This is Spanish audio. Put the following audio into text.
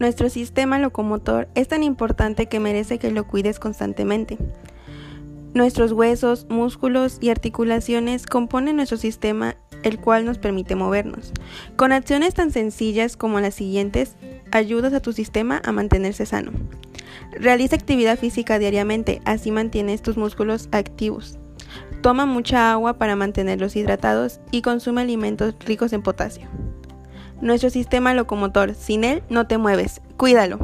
Nuestro sistema locomotor es tan importante que merece que lo cuides constantemente. Nuestros huesos, músculos y articulaciones componen nuestro sistema, el cual nos permite movernos. Con acciones tan sencillas como las siguientes, ayudas a tu sistema a mantenerse sano. Realiza actividad física diariamente, así mantienes tus músculos activos. Toma mucha agua para mantenerlos hidratados y consume alimentos ricos en potasio. Nuestro sistema locomotor, sin él no te mueves, cuídalo.